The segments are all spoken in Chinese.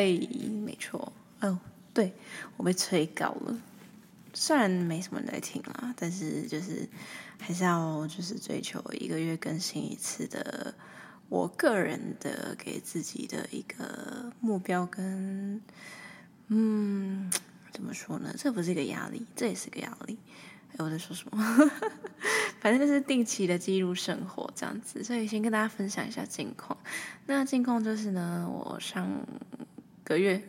哎，没错，哦，对，我被催稿了。虽然没什么人在听啦，但是就是还是要就是追求一个月更新一次的，我个人的给自己的一个目标跟，嗯，怎么说呢？这不是一个压力，这也是个压力。我在说什么？反正就是定期的记录生活这样子，所以先跟大家分享一下近况。那近况就是呢，我上个月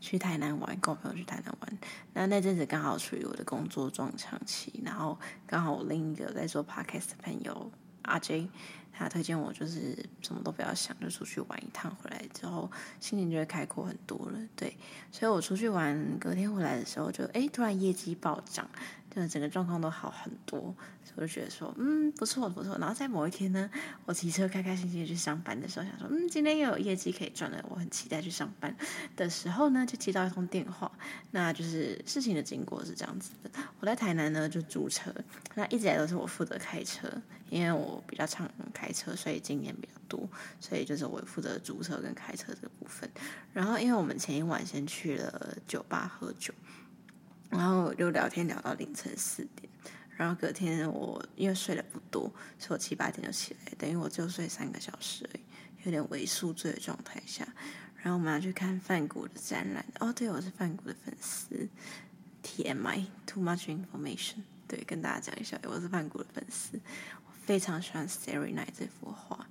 去台南玩，跟我朋友去台南玩。那那阵子刚好处于我的工作撞墙期，然后刚好我另一个在做 podcast 的朋友阿 J，他推荐我就是什么都不要想，就出去玩一趟，回来之后心情就会开阔很多了。对，所以我出去玩，隔天回来的时候就哎，突然业绩暴涨。那整个状况都好很多，所以我就觉得说，嗯，不错不错。然后在某一天呢，我骑车开开心心的去上班的时候，想说，嗯，今天又有业绩可以赚了，我很期待去上班的时候呢，就接到一通电话。那就是事情的经过是这样子的：我在台南呢就租车，那一直以来都是我负责开车，因为我比较常开车，所以经验比较多，所以就是我负责租车跟开车这个部分。然后因为我们前一晚先去了酒吧喝酒。然后就聊天聊到凌晨四点，然后隔天我因为睡得不多，所以我七八点就起来，等于我就睡三个小时而已，有点微宿醉的状态下。然后我们要去看梵谷的展览。哦，对，我是梵谷的粉丝。TMI，Too much information。对，跟大家讲一下，我是梵谷的粉丝，我非常喜欢《Starry Night》这幅画，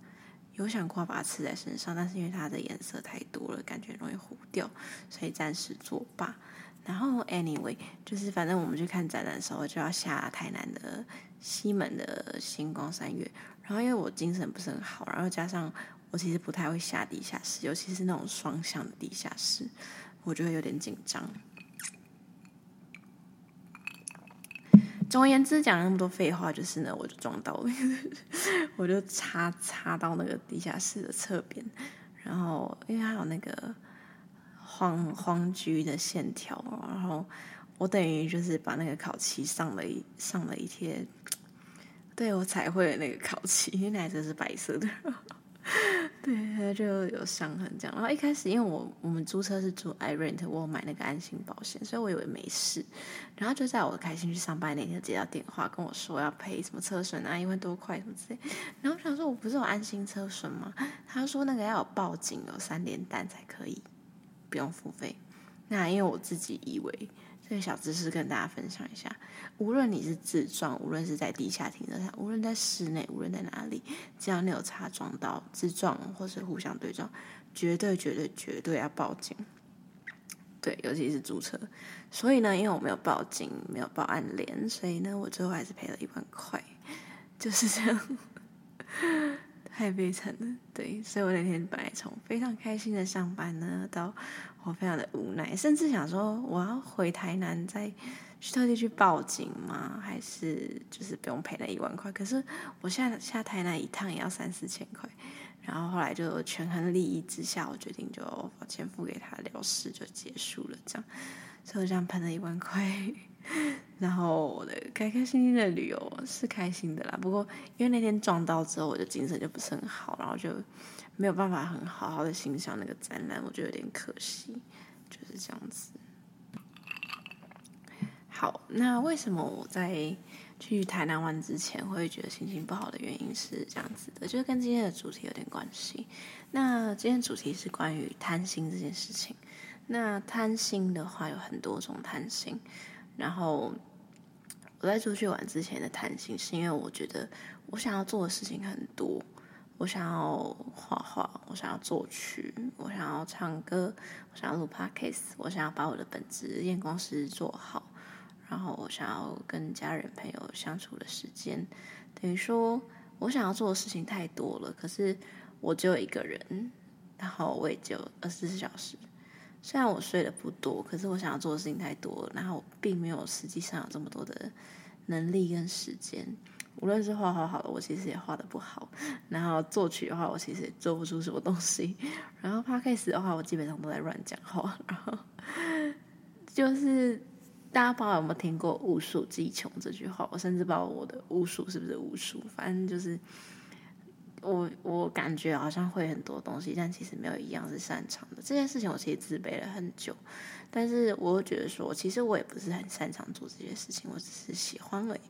有想过把它刺在身上，但是因为它的颜色太多了，感觉容易糊掉，所以暂时作罢。然后，anyway，就是反正我们去看展览的时候，就要下台南的西门的星光三月。然后因为我精神不是很好，然后加上我其实不太会下地下室，尤其是那种双向的地下室，我就会有点紧张。总而言之，讲那么多废话，就是呢，我就撞到了，我就插插到那个地下室的侧边，然后因为还有那个。黄黄橘的线条，然后我等于就是把那个烤漆上了一上了一贴，对，我彩绘的那个烤漆，因为那台车是白色的，对，它就有伤痕这样。然后一开始因为我我们租车是租 iRent，我买那个安心保险，所以我以为没事。然后就在我开心去上班那天接到电话跟我说要赔什么车损啊，一万多块什么之类。然后我想说我不是有安心车损吗？他说那个要有报警，有三连单才可以。不用付费，那因为我自己以为这个小知识跟大家分享一下，无论你是自撞，无论是在地下停车场，无论在室内，无论在哪里，只要你有擦撞到自撞或是互相对撞，绝对绝对绝对要报警。对，尤其是租车。所以呢，因为我没有报警，没有报案联，所以呢，我最后还是赔了一万块，就是这样。太悲惨了，对，所以我那天本来从非常开心的上班呢，到我非常的无奈，甚至想说我要回台南再去特地去报警吗？还是就是不用赔那一万块？可是我下下台南一趟也要三四千块，然后后来就权衡利益之下，我决定就把钱付给他了事就结束了，这样，所以我这样喷了一万块。然后我的开开心心的旅游是开心的啦，不过因为那天撞到之后，我的精神就不是很好，然后就没有办法很好好的欣赏那个展览，我觉得有点可惜，就是这样子。好，那为什么我在去台南玩之前会觉得心情不好的原因是这样子的，就是跟今天的主题有点关系。那今天主题是关于贪心这件事情。那贪心的话有很多种贪心。然后我在出去玩之前的弹性，是因为我觉得我想要做的事情很多，我想要画画，我想要作曲，我想要唱歌，我想要录 podcast，我想要把我的本职验光师做好，然后我想要跟家人朋友相处的时间，等于说我想要做的事情太多了，可是我只有一个人，然后我也只有二十四小时。虽然我睡得不多，可是我想要做的事情太多，然后我并没有实际上有这么多的能力跟时间。无论是画画好了，我其实也画得不好；然后作曲的话，我其实也做不出什么东西；然后 Podcast 的话，我基本上都在乱讲话。然后 就是大家不知道有没有听过“巫术技穷”这句话？我甚至不知道我的巫术是不是巫术，反正就是。我我感觉好像会很多东西，但其实没有一样是擅长的。这件事情我其实自卑了很久，但是我觉得说，其实我也不是很擅长做这些事情，我只是喜欢而已。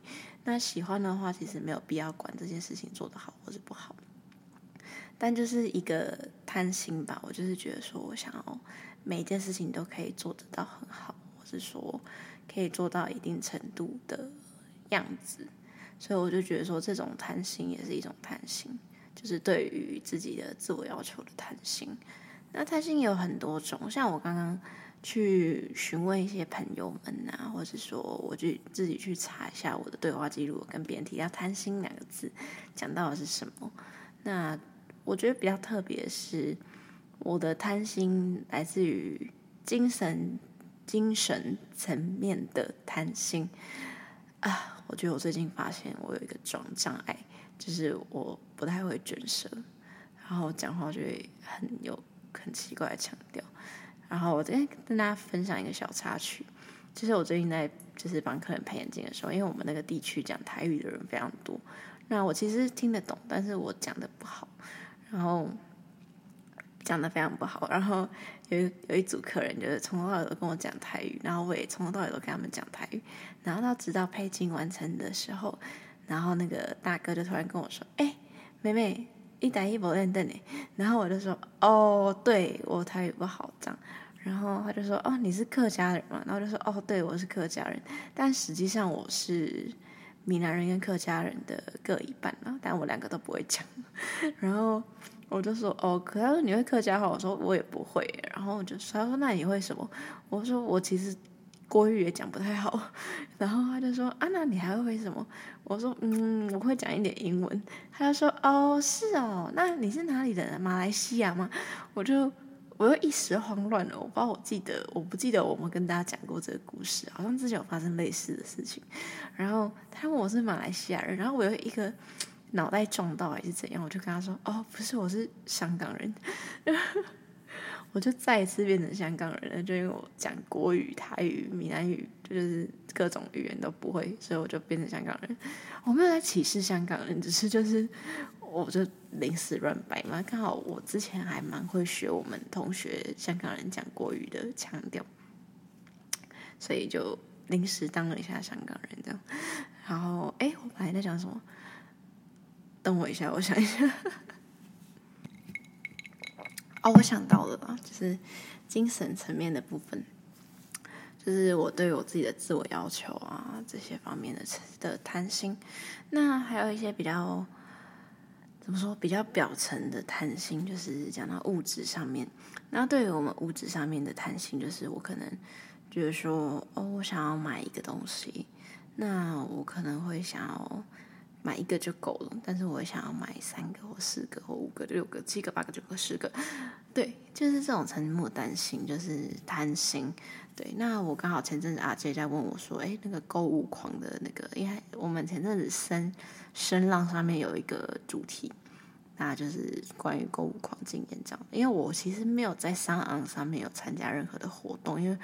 那喜欢的话，其实没有必要管这件事情做得好或者不好。但就是一个贪心吧，我就是觉得说我想要每件事情都可以做得到很好，或是说可以做到一定程度的样子。所以我就觉得说，这种贪心也是一种贪心，就是对于自己的自我要求的贪心。那贪心有很多种，像我刚刚去询问一些朋友们啊，或者说我去自己去查一下我的对话记录，跟别人提到贪心两个字，讲到的是什么？那我觉得比较特别是，我的贪心来自于精神精神层面的贪心啊。我觉得我最近发现我有一个障障碍，就是我不太会卷舌，然后讲话就会很有很奇怪的腔调。然后我今天跟大家分享一个小插曲，就是我最近在就是帮客人配眼镜的时候，因为我们那个地区讲台语的人非常多，那我其实听得懂，但是我讲的不好，然后。讲的非常不好，然后有一有一组客人就是从头到尾都跟我讲台语，然后我也从头到尾都跟他们讲台语，然后到直到配镜完成的时候，然后那个大哥就突然跟我说：“哎，妹妹，一打一不认得你。”然后我就说：“哦，对，我台语不好这样。”然后他就说：“哦，你是客家人嘛？”然后就说：“哦，对，我是客家人，但实际上我是闽南人跟客家人的各一半啊，但我两个都不会讲。”然后。我就说哦，可他说你会客家话，我说我也不会。然后我就说，他说那你会什么？我说我其实国语也讲不太好。然后他就说啊，那你还会什么？我说嗯，我会讲一点英文。他就说哦，是哦，那你是哪里人？马来西亚吗？我就我又一时慌乱了，我不知道我记得我不记得我们跟大家讲过这个故事，好像之前有发生类似的事情。然后他问我是马来西亚人，然后我又一个。脑袋撞到还是怎样？我就跟他说：“哦，不是，我是香港人。” 我就再一次变成香港人了，就因为我讲国语、台语、闽南语，就是各种语言都不会，所以我就变成香港人。我没有在歧视香港人，只是就是我就临时乱摆嘛。刚好我之前还蛮会学我们同学香港人讲国语的腔调，所以就临时当了一下香港人这样。然后，哎，我本来在讲什么？等我一下，我想一下。哦，我想到了吧，就是精神层面的部分，就是我对我自己的自我要求啊，这些方面的的贪心。那还有一些比较怎么说，比较表层的贪心，就是讲到物质上面。那对于我们物质上面的贪心，就是我可能就是说，哦，我想要买一个东西，那我可能会想要。买一个就够了，但是我想要买三个或四个或五个、六个、七个、八个、九个、十个，对，就是这种沉默担心，就是贪心。对，那我刚好前阵子阿杰在问我说，哎，那个购物狂的那个，因为我们前阵子声声浪上面有一个主题，那就是关于购物狂经验这样。因为我其实没有在商岸上面有参加任何的活动，因为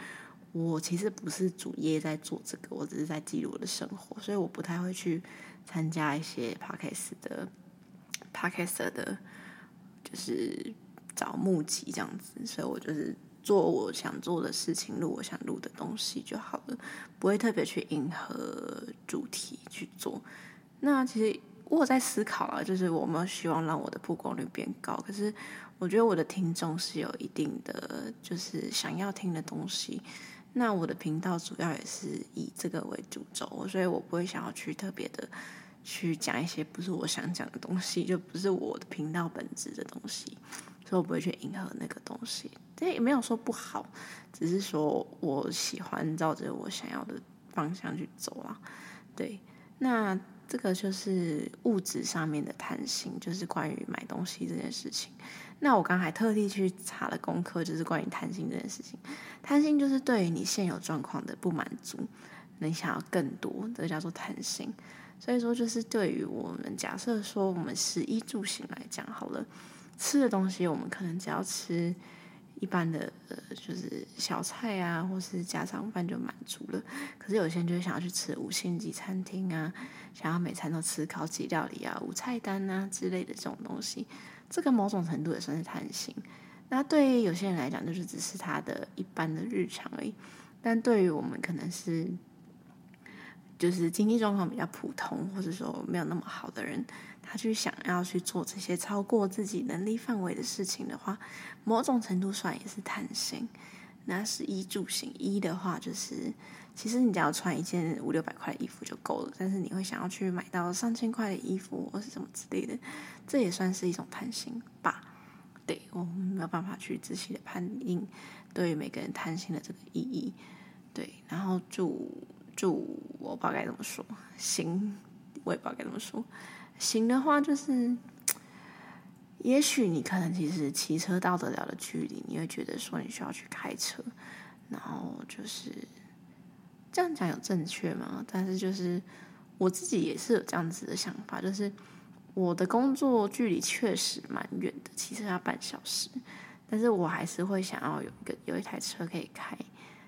我其实不是主业在做这个，我只是在记录我的生活，所以我不太会去。参加一些 podcast 的 podcast 的，就是找募集这样子，所以我就是做我想做的事情，录我想录的东西就好了，不会特别去迎合主题去做。那其实我在思考啊，就是我没有希望让我的曝光率变高，可是我觉得我的听众是有一定的，就是想要听的东西。那我的频道主要也是以这个为主轴，所以我不会想要去特别的去讲一些不是我想讲的东西，就不是我的频道本质的东西，所以我不会去迎合那个东西。这也没有说不好，只是说我喜欢照着我想要的方向去走啦。对，那这个就是物质上面的贪心，就是关于买东西这件事情。那我刚还特地去查了功课，就是关于贪心这件事情。贪心就是对于你现有状况的不满足，你想要更多，这叫做贪心。所以说，就是对于我们假设说，我们食衣住行来讲好了，吃的东西我们可能只要吃一般的呃，就是小菜啊，或是家常饭就满足了。可是有些人就会想要去吃五星级餐厅啊，想要每餐都吃高级料理啊、无菜单啊之类的这种东西，这个某种程度也算是贪心。那对于有些人来讲，就是只是他的一般的日常而已。但对于我们，可能是就是经济状况比较普通，或者说没有那么好的人，他去想要去做这些超过自己能力范围的事情的话，某种程度算也是贪心。那是衣住行，衣的话就是，其实你只要穿一件五六百块的衣服就够了，但是你会想要去买到上千块的衣服或是什么之类的，这也算是一种贪心吧。对，我没有办法去仔细的判定对于每个人贪心的这个意义。对，然后住住，我不知道该怎么说。行，我也不知道该怎么说。行的话，就是也许你可能其实骑车到得了的距离，你会觉得说你需要去开车。然后就是这样讲有正确吗？但是就是我自己也是有这样子的想法，就是。我的工作距离确实蛮远的，骑车要半小时，但是我还是会想要有一个有一台车可以开，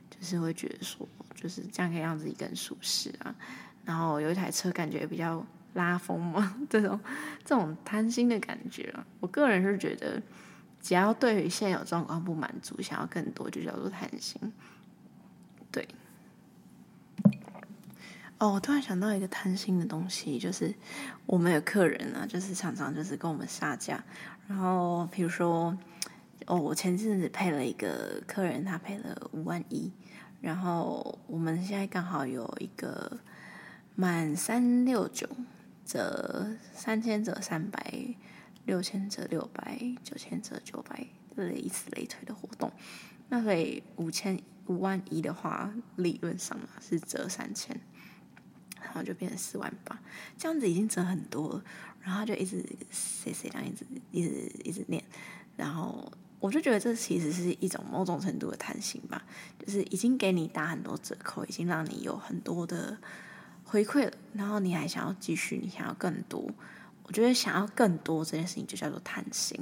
就是会觉得说，就是这样可以让自己更舒适啊。然后有一台车感觉比较拉风嘛，这种这种贪心的感觉啊，我个人是觉得，只要对于现有状况不满足，想要更多就叫做贪心，对。哦，我突然想到一个贪心的东西，就是我们有客人啊，就是常常就是跟我们杀价。然后比如说，哦，我前阵子配了一个客人，他配了五万一，然后我们现在刚好有一个满三六九折三千折三百，六千折六百，九千折九百，类以此类推的活动。那所以五千五万一的话，理论上嘛是折三千。然后就变成四万八，这样子已经折很多了。然后就一直谁谁这样一直一直一直念，然后我就觉得这其实是一种某种程度的贪心吧，就是已经给你打很多折扣，已经让你有很多的回馈了，然后你还想要继续，你想要更多。我觉得想要更多这件事情就叫做贪心。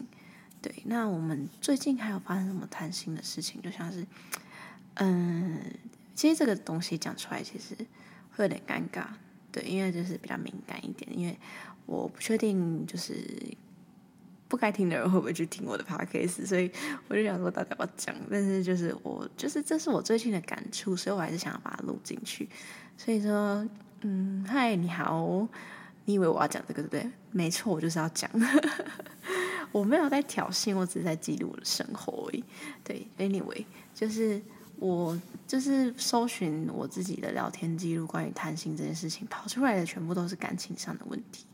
对，那我们最近还有发生什么贪心的事情？就像是，嗯，其实这个东西讲出来，其实。会有点尴尬，对，因为就是比较敏感一点，因为我不确定就是不该听的人会不会去听我的 podcast，所以我就想说大家要讲，但是就是我就是这是我最近的感触，所以我还是想要把它录进去。所以说，嗯，嗨，你好，你以为我要讲这个对不对？没错，我就是要讲，我没有在挑衅，我只是在记录我的生活而已。对，anyway，就是。我就是搜寻我自己的聊天记录，关于贪心这件事情，跑出来的全部都是感情上的问题。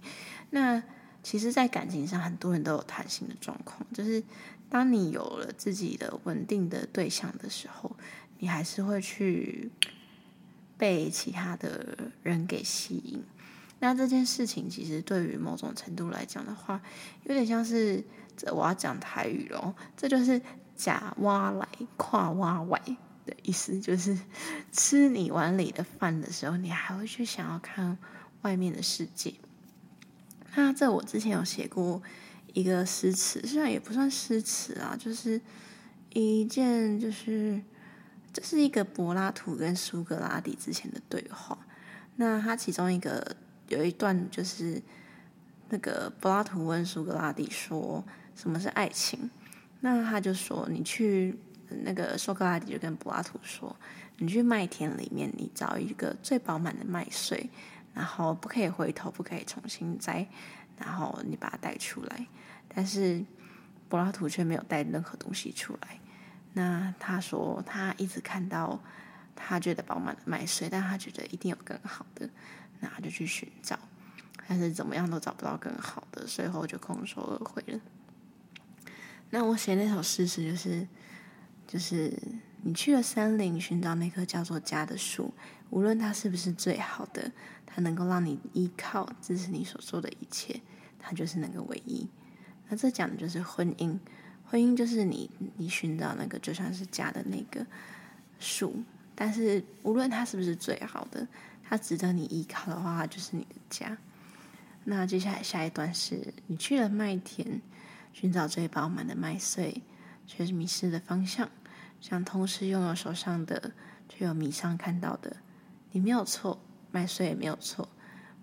那其实，在感情上，很多人都有贪心的状况，就是当你有了自己的稳定的对象的时候，你还是会去被其他的人给吸引。那这件事情，其实对于某种程度来讲的话，有点像是这我要讲台语咯，这就是假挖来跨挖外。的意思就是，吃你碗里的饭的时候，你还会去想要看外面的世界。那这我之前有写过一个诗词，虽然也不算诗词啊，就是一件就是这是一个柏拉图跟苏格拉底之前的对话。那他其中一个有一段就是那个柏拉图问苏格拉底说：“什么是爱情？”那他就说：“你去。”那个苏格拉底就跟柏拉图说：“你去麦田里面，你找一个最饱满的麦穗，然后不可以回头，不可以重新摘，然后你把它带出来。但是柏拉图却没有带任何东西出来。那他说他一直看到他觉得饱满的麦穗，但他觉得一定有更好的，那他就去寻找，但是怎么样都找不到更好的，最后就空手而回了。那我写那首诗词就是。”就是你去了森林，寻找那棵叫做家的树，无论它是不是最好的，它能够让你依靠，支持你所做的一切，它就是那个唯一。那这讲的就是婚姻，婚姻就是你你寻找那个就像是家的那个树，但是无论它是不是最好的，它值得你依靠的话，就是你的家。那接下来下一段是你去了麦田，寻找最饱满的麦穗。却是迷失了方向，想同时拥有手上的，却又迷上看到的。你没有错，麦穗也没有错，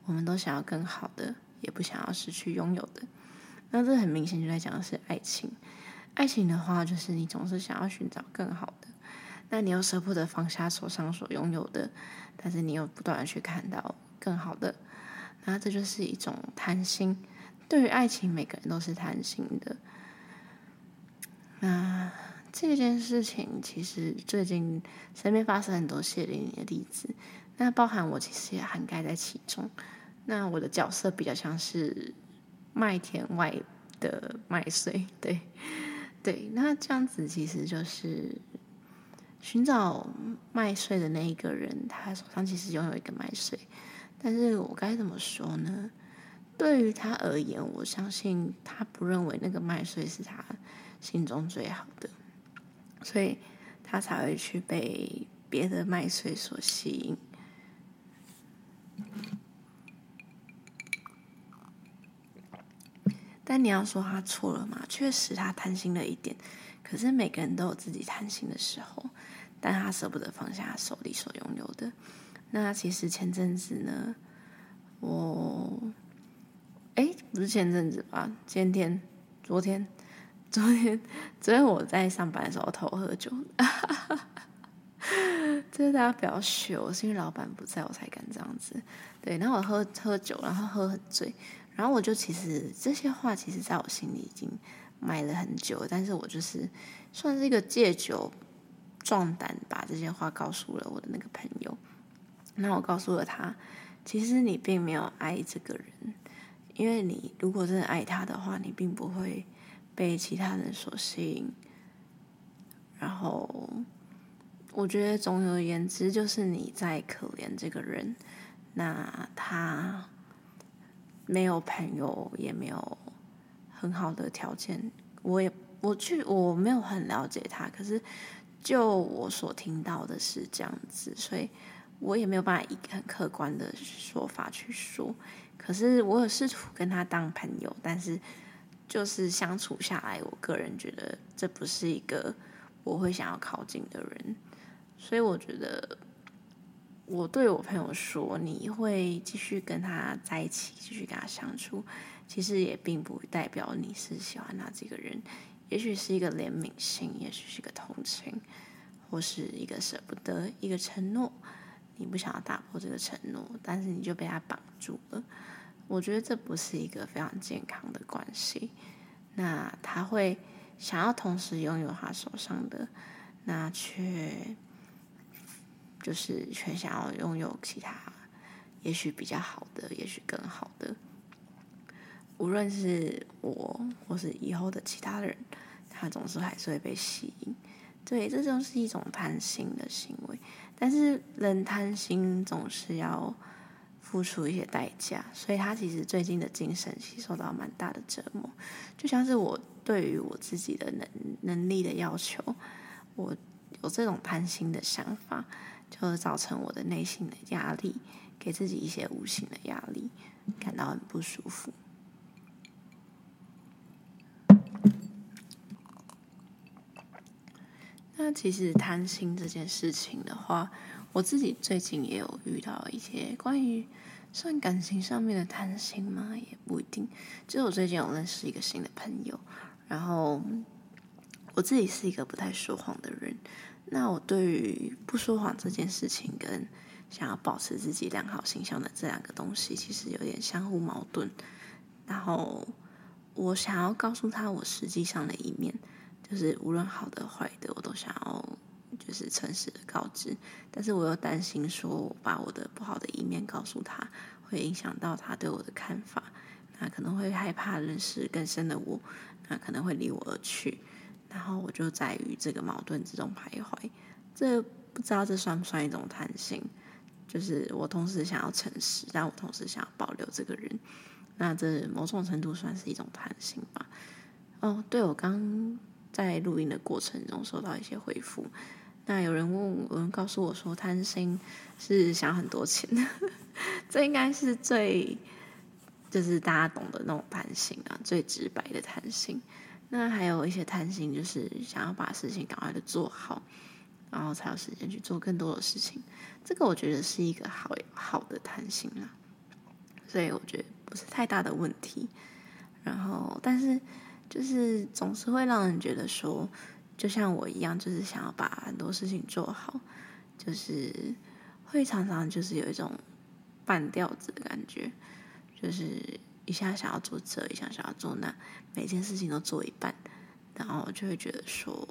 我们都想要更好的，也不想要失去拥有的。那这很明显就在讲的是爱情。爱情的话，就是你总是想要寻找更好的，那你又舍不得放下手上所拥有的，但是你又不断的去看到更好的，那这就是一种贪心。对于爱情，每个人都是贪心的。那这件事情其实最近身边发生很多血淋淋的例子，那包含我其实也涵盖在其中。那我的角色比较像是麦田外的麦穗，对。对，那这样子其实就是寻找麦穗的那一个人，他手上其实拥有一个麦穗，但是我该怎么说呢？对于他而言，我相信他不认为那个麦穗是他心中最好的，所以他才会去被别的麦穗所吸引。但你要说他错了吗？确实他贪心了一点，可是每个人都有自己贪心的时候，但他舍不得放下手里所拥有的。那其实前阵子呢，我，哎，不是前阵子吧？前天、昨天、昨天、昨天我在上班的时候偷喝酒，这是大家不要学我，是因为老板不在我才敢这样子。对，然后我喝喝酒，然后喝很醉。然后我就其实这些话，其实在我心里已经埋了很久，但是我就是算是一个借酒壮胆，把这些话告诉了我的那个朋友。那我告诉了他，其实你并没有爱这个人，因为你如果真的爱他的话，你并不会被其他人所吸引。然后我觉得总而言之，就是你在可怜这个人，那他。没有朋友，也没有很好的条件。我也我去，我没有很了解他，可是就我所听到的是这样子，所以我也没有办法以很客观的说法去说。可是我有试图跟他当朋友，但是就是相处下来，我个人觉得这不是一个我会想要靠近的人，所以我觉得。我对我朋友说：“你会继续跟他在一起，继续跟他相处，其实也并不代表你是喜欢他这个人。也许是一个怜悯心，也许是一个同情，或是一个舍不得，一个承诺。你不想要打破这个承诺，但是你就被他绑住了。我觉得这不是一个非常健康的关系。那他会想要同时拥有他手上的，那却……”就是全想要拥有其他，也许比较好的，也许更好的。无论是我，或是以后的其他人，他总是还是会被吸引。对，这就是一种贪心的行为。但是人贪心总是要付出一些代价，所以他其实最近的精神其实受到蛮大的折磨。就像是我对于我自己的能能力的要求，我有这种贪心的想法。就造成我的内心的压力，给自己一些无形的压力，感到很不舒服。那其实贪心这件事情的话，我自己最近也有遇到一些关于算感情上面的贪心吗？也不一定。就我最近有认识一个新的朋友，然后我自己是一个不太说谎的人。那我对于不说谎这件事情，跟想要保持自己良好形象的这两个东西，其实有点相互矛盾。然后我想要告诉他我实际上的一面，就是无论好的坏的，我都想要就是诚实的告知。但是我又担心说，我把我的不好的一面告诉他，会影响到他对我的看法，那可能会害怕认识更深的我，那可能会离我而去。然后我就在于这个矛盾之中徘徊，这不知道这算不算一种贪心？就是我同时想要诚实，但我同时想要保留这个人，那这某种程度算是一种贪心吧。哦，对，我刚在录音的过程中收到一些回复，那有人问我，有人告诉我说，贪心是想很多钱，这应该是最就是大家懂的那种贪心啊，最直白的贪心。那还有一些贪心，就是想要把事情赶快的做好，然后才有时间去做更多的事情。这个我觉得是一个好好的贪心啦，所以我觉得不是太大的问题。然后，但是就是总是会让人觉得说，就像我一样，就是想要把很多事情做好，就是会常常就是有一种半吊子的感觉，就是一下想要做这，一下想要做那，每件事情都做一半，然后就会觉得说，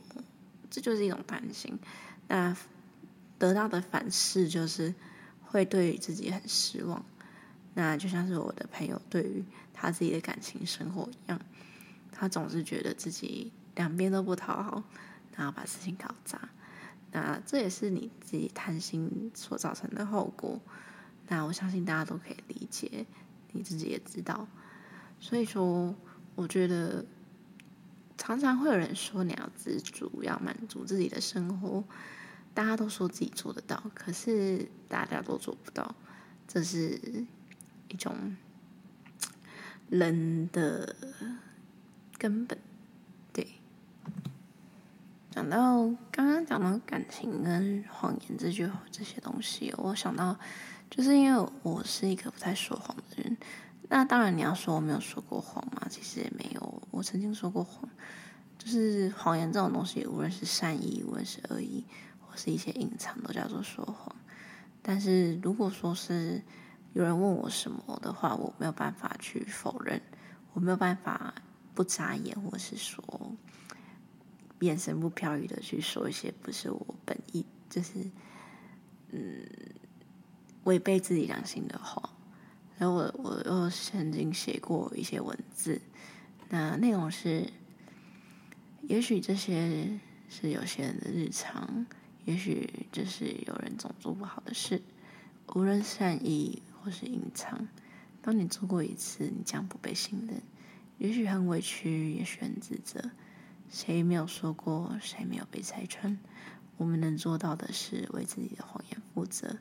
这就是一种担心。那得到的反噬就是会对于自己很失望。那就像是我的朋友对于他自己的感情生活一样，他总是觉得自己两边都不讨好，然后把事情搞砸。那这也是你自己贪心所造成的后果。那我相信大家都可以理解，你自己也知道。所以说，我觉得常常会有人说你要知足，要满足自己的生活。大家都说自己做得到，可是大家都做不到，这是。一种人的根本，对。讲到刚刚讲到感情跟谎言这句这些东西，我想到就是因为我是一个不太说谎的人。那当然你要说我没有说过谎嘛，其实也没有。我曾经说过谎，就是谎言这种东西，无论是善意，无论是恶意，或是一些隐藏，都叫做说谎。但是如果说是有人问我什么的话，我没有办法去否认，我没有办法不眨眼，或是说眼神不飘移的去说一些不是我本意，就是嗯违背自己良心的话。然后我我又曾经写过一些文字，那内容是：也许这些是有些人的日常，也许这是有人总做不好的事，无论善意。或是隐藏。当你做过一次，你将不被信任。也许很委屈，也许很自责。谁没有说过？谁没有被拆穿？我们能做到的是为自己的谎言负责。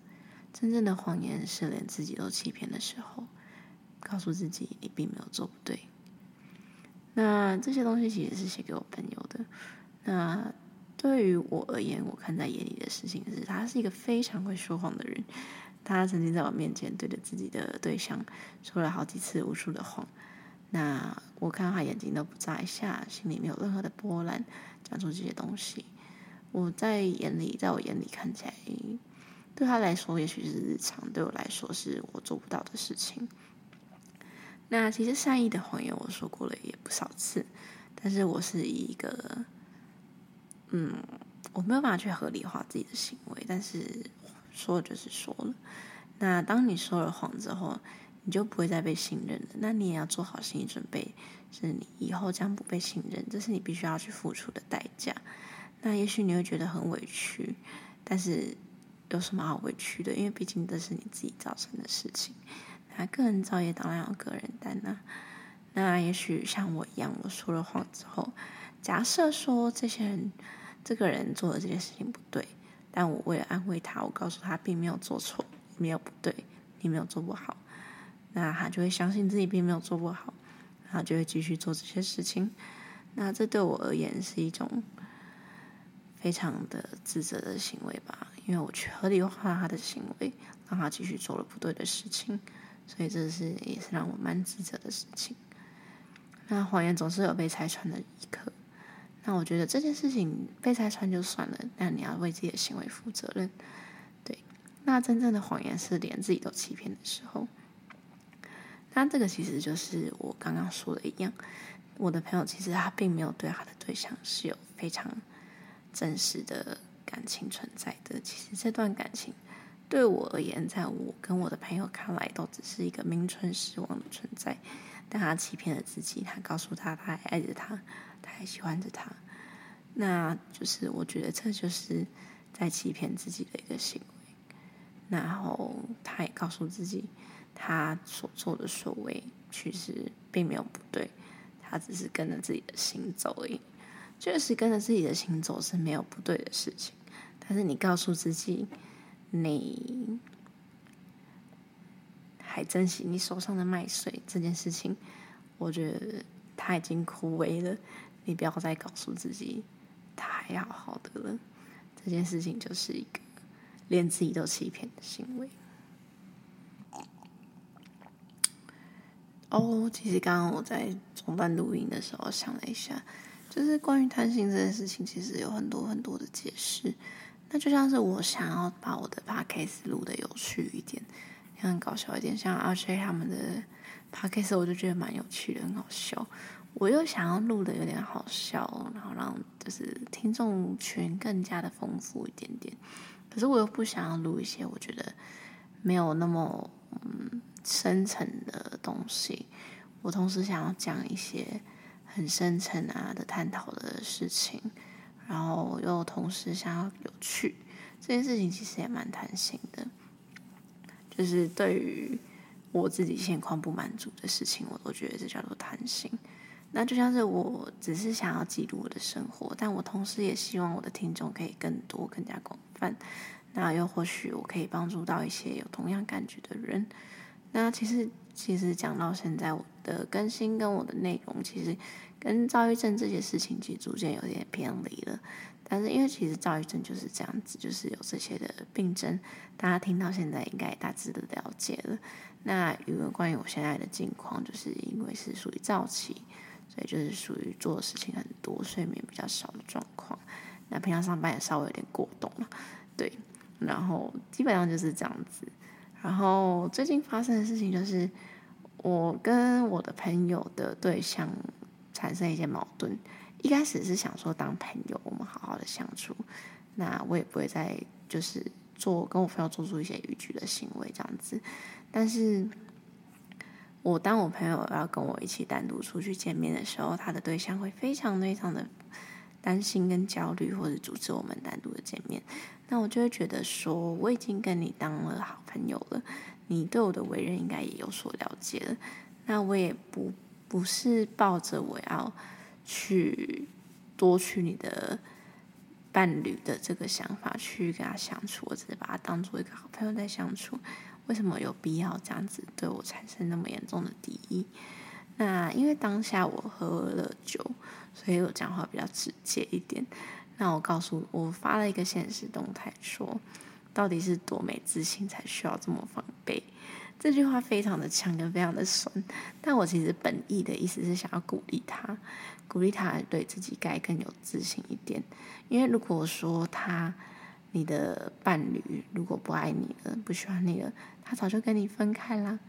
真正的谎言是连自己都欺骗的时候，告诉自己你并没有做不对。那这些东西其实是写给我朋友的。那对于我而言，我看在眼里的事情是，他是一个非常会说谎的人。他曾经在我面前对着自己的对象说了好几次无数的谎，那我看他眼睛都不眨一下，心里没有任何的波澜，讲出这些东西，我在眼里，在我眼里看起来，对他来说也许是日常，对我来说是我做不到的事情。那其实善意的谎言我说过了也不少次，但是我是一个，嗯，我没有办法去合理化自己的行为，但是。说就是说了，那当你说了谎之后，你就不会再被信任了。那你也要做好心理准备，是你以后将不被信任，这是你必须要去付出的代价。那也许你会觉得很委屈，但是有什么好委屈的？因为毕竟这是你自己造成的事情。那个人造业当然有个人担呐。那也许像我一样，我说了谎之后，假设说这些人，这个人做的这件事情不对。但我为了安慰他，我告诉他并没有做错，没有不对，你没有做不好，那他就会相信自己并没有做不好，然后就会继续做这些事情。那这对我而言是一种非常的自责的行为吧，因为我去合理化他的行为，让他继续做了不对的事情，所以这是也是让我蛮自责的事情。那谎言总是有被拆穿的一刻。那我觉得这件事情被拆穿就算了，但你要为自己的行为负责任。对，那真正的谎言是连自己都欺骗的时候。那这个其实就是我刚刚说的一样，我的朋友其实他并没有对他的对象是有非常真实的感情存在的。其实这段感情对我而言，在我跟我的朋友看来，都只是一个名存实亡的存在。但他欺骗了自己，他告诉他他还爱着他。他还喜欢着他，那就是我觉得这就是在欺骗自己的一个行为。然后他也告诉自己，他所做的所为其实并没有不对，他只是跟着自己的心走而已。确实跟着自己的心走是没有不对的事情，但是你告诉自己，你还珍惜你手上的麦穗这件事情，我觉得他已经枯萎了。你不要再告诉自己他还好好的了。这件事情就是一个连自己都欺骗的行为。哦，其实刚刚我在中断录音的时候想了一下，就是关于贪心这件事情，其实有很多很多的解释。那就像是我想要把我的 podcast 录的有趣一点，也很搞笑一点，像 RJ 他们的 podcast 我就觉得蛮有趣的，很好笑。我又想要录的有点好笑，然后让就是听众群更加的丰富一点点。可是我又不想要录一些我觉得没有那么嗯深层的东西。我同时想要讲一些很深层啊的探讨的事情，然后又同时想要有趣。这件事情其实也蛮贪心的，就是对于我自己现况不满足的事情，我都觉得这叫做贪心。那就像是我只是想要记录我的生活，但我同时也希望我的听众可以更多、更加广泛。那又或许我可以帮助到一些有同样感觉的人。那其实，其实讲到现在，我的更新跟我的内容，其实跟躁郁症这些事情，其实逐渐有点偏离了。但是因为其实躁郁症就是这样子，就是有这些的病症，大家听到现在应该大致的了解了。那因为关于我现在的境况，就是因为是属于躁期。所以就是属于做的事情很多，睡眠比较少的状况。那平常上班也稍微有点过动了，对。然后基本上就是这样子。然后最近发生的事情就是，我跟我的朋友的对象产生一些矛盾。一开始是想说当朋友，我们好好的相处，那我也不会再就是做跟我朋友做出一些逾矩的行为这样子。但是。我当我朋友要跟我一起单独出去见面的时候，他的对象会非常非常的担心跟焦虑，或者阻止我们单独的见面。那我就会觉得说，我已经跟你当了好朋友了，你对我的为人应该也有所了解了。那我也不不是抱着我要去夺取你的伴侣的这个想法去跟他相处，我只是把他当做一个好朋友在相处。为什么有必要这样子对我产生那么严重的敌意？那因为当下我喝了酒，所以我讲话比较直接一点。那我告诉我发了一个现实动态说，到底是多没自信才需要这么防备？这句话非常的强，跟非常的酸。但我其实本意的意思是想要鼓励他，鼓励他对自己该更有自信一点。因为如果说他。你的伴侣如果不爱你了，不喜欢你了，他早就跟你分开啦。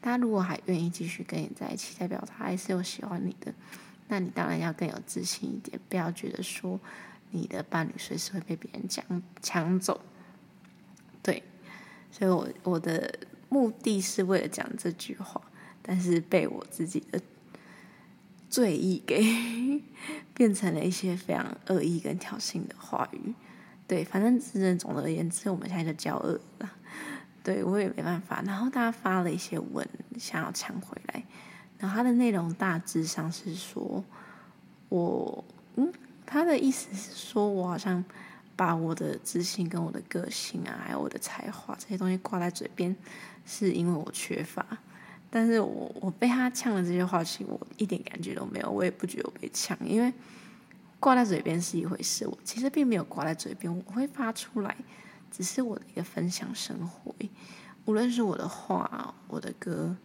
他如果还愿意继续跟你在一起，代表他还是有喜欢你的。那你当然要更有自信一点，不要觉得说你的伴侣随时会被别人抢抢走。对，所以我我的目的是为了讲这句话，但是被我自己的醉意给 变成了一些非常恶意跟挑衅的话语。对，反正只能总而言之，我们现在就交恶了。对，我也没办法。然后大家发了一些文，想要抢回来。然后他的内容大致上是说，我嗯，他的意思是说我好像把我的自信跟我的个性啊，还有我的才华这些东西挂在嘴边，是因为我缺乏。但是我我被他呛了这些话，其实我一点感觉都没有，我也不觉得我被呛，因为。挂在嘴边是一回事，我其实并没有挂在嘴边，我会发出来，只是我的一个分享生活。无论是我的话、我的歌，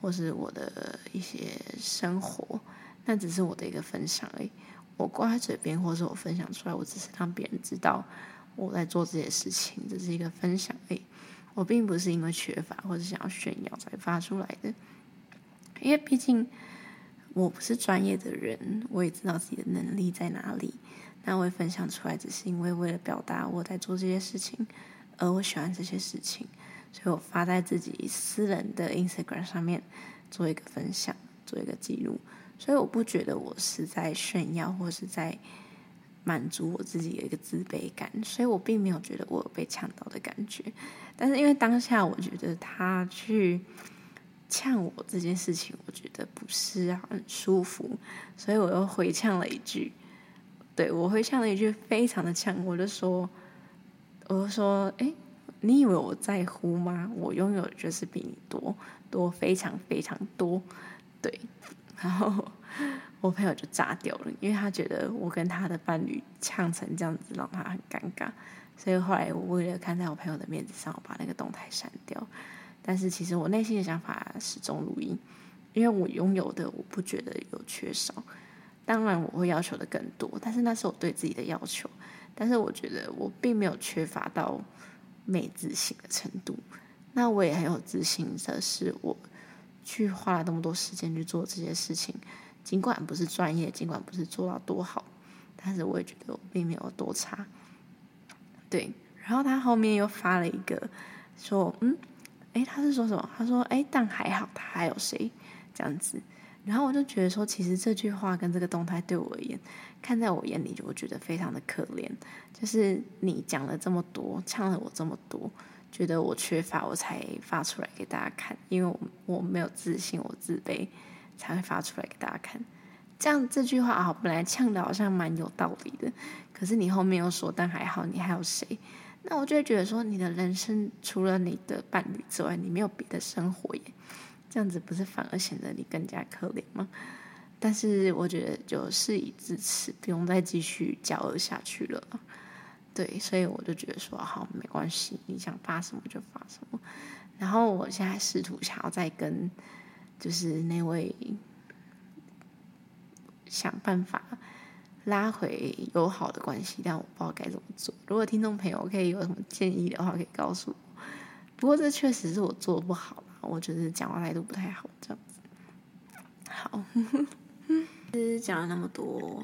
或是我的一些生活，那只是我的一个分享而已。我挂在嘴边，或是我分享出来，我只是让别人知道我在做这些事情，这是一个分享而已。我并不是因为缺乏或者想要炫耀才发出来的，因为毕竟。我不是专业的人，我也知道自己的能力在哪里。那我会分享出来，只是因为为了表达我在做这些事情，而我喜欢这些事情，所以我发在自己私人的 Instagram 上面做一个分享，做一个记录。所以我不觉得我是在炫耀，或是在满足我自己的一个自卑感，所以我并没有觉得我有被呛到的感觉。但是因为当下，我觉得他去。呛我这件事情，我觉得不是很舒服，所以我又回呛了一句。对，我回呛了一句，非常的呛，我就说，我就说，哎，你以为我在乎吗？我拥有的就是比你多多非常非常多。对，然后我朋友就炸掉了，因为他觉得我跟他的伴侣呛成这样子，让他很尴尬。所以后来我为了看在我朋友的面子上，我把那个动态删掉。但是其实我内心的想法始终如一，因为我拥有的我不觉得有缺少。当然我会要求的更多，但是那是我对自己的要求。但是我觉得我并没有缺乏到没自信的程度。那我也很有自信的是，我去花了那么多时间去做这些事情，尽管不是专业，尽管不是做到多好，但是我也觉得我并没有多差。对，然后他后面又发了一个说，嗯，诶，他是说什么？他说，诶，但还好，他还有谁？这样子。然后我就觉得说，其实这句话跟这个动态对我而言，看在我眼里，就我觉得非常的可怜。就是你讲了这么多，呛了我这么多，觉得我缺乏，我才发出来给大家看，因为我我没有自信，我自卑，才会发出来给大家看。这样这句话啊，本来呛的好像蛮有道理的，可是你后面又说，但还好，你还有谁？那我就会觉得说，你的人生除了你的伴侣之外，你没有别的生活耶。这样子不是反而显得你更加可怜吗？但是我觉得就事已至此，不用再继续交恶下去了。对，所以我就觉得说，好，没关系，你想发什么就发什么。然后我现在试图想要再跟，就是那位。想办法拉回友好的关系，但我不知道该怎么做。如果听众朋友可以有什么建议的话，可以告诉我。不过这确实是我做的不好，我觉得讲话态度不太好，这样子。好，其实讲了那么多，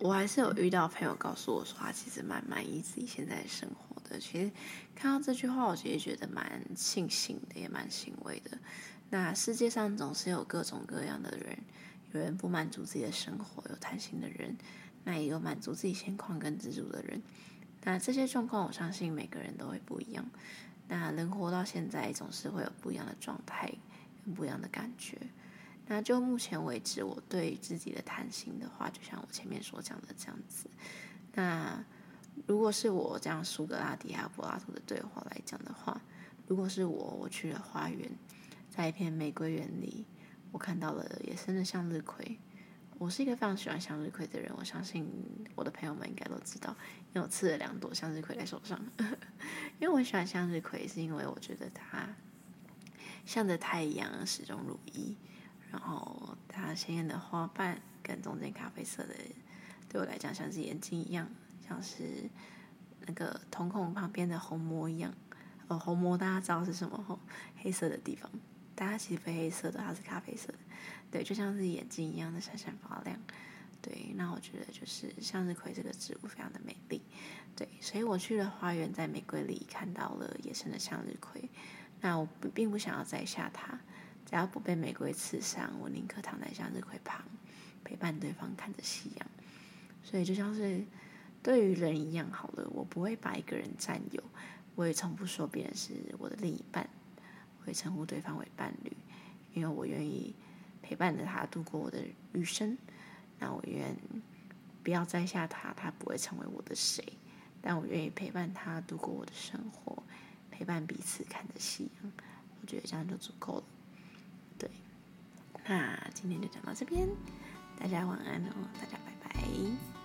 我还是有遇到朋友告诉我说，他其实蛮满意自己现在的生活的。其实看到这句话，我其实觉得蛮庆幸的，也蛮欣慰的。那世界上总是有各种各样的人，有人不满足自己的生活，有贪心的人，那也有满足自己现况跟知足的人。那这些状况，我相信每个人都会不一样。那人活到现在，总是会有不一样的状态，跟不一样的感觉。那就目前为止，我对自己的贪心的话，就像我前面所讲的这样子。那如果是我这样苏格拉底还有柏拉图的对话来讲的话，如果是我，我去了花园。在一片玫瑰园里，我看到了野生的向日葵。我是一个非常喜欢向日葵的人，我相信我的朋友们应该都知道，因为我刺了两朵向日葵在手上。因为我喜欢向日葵，是因为我觉得它向着太阳始终如一，然后它鲜艳的花瓣跟中间咖啡色的，对我来讲像是眼睛一样，像是那个瞳孔旁边的虹膜一样。哦，虹膜大家知道是什么？吼，黑色的地方。大家其实非黑色的，它是咖啡色的，对，就像是眼睛一样的闪闪发亮，对。那我觉得就是向日葵这个植物非常的美丽，对。所以我去了花园，在玫瑰里看到了野生的向日葵。那我并不想要摘下它，只要不被玫瑰刺伤，我宁可躺在向日葵旁，陪伴对方看着夕阳。所以就像是对于人一样，好了，我不会把一个人占有，我也从不说别人是我的另一半。会称呼对方为伴侣，因为我愿意陪伴着他度过我的余生。那我愿不要摘下他，他不会成为我的谁。但我愿意陪伴他度过我的生活，陪伴彼此看着夕阳。我觉得这样就足够了。那今天就讲到这边，大家晚安哦，大家拜拜。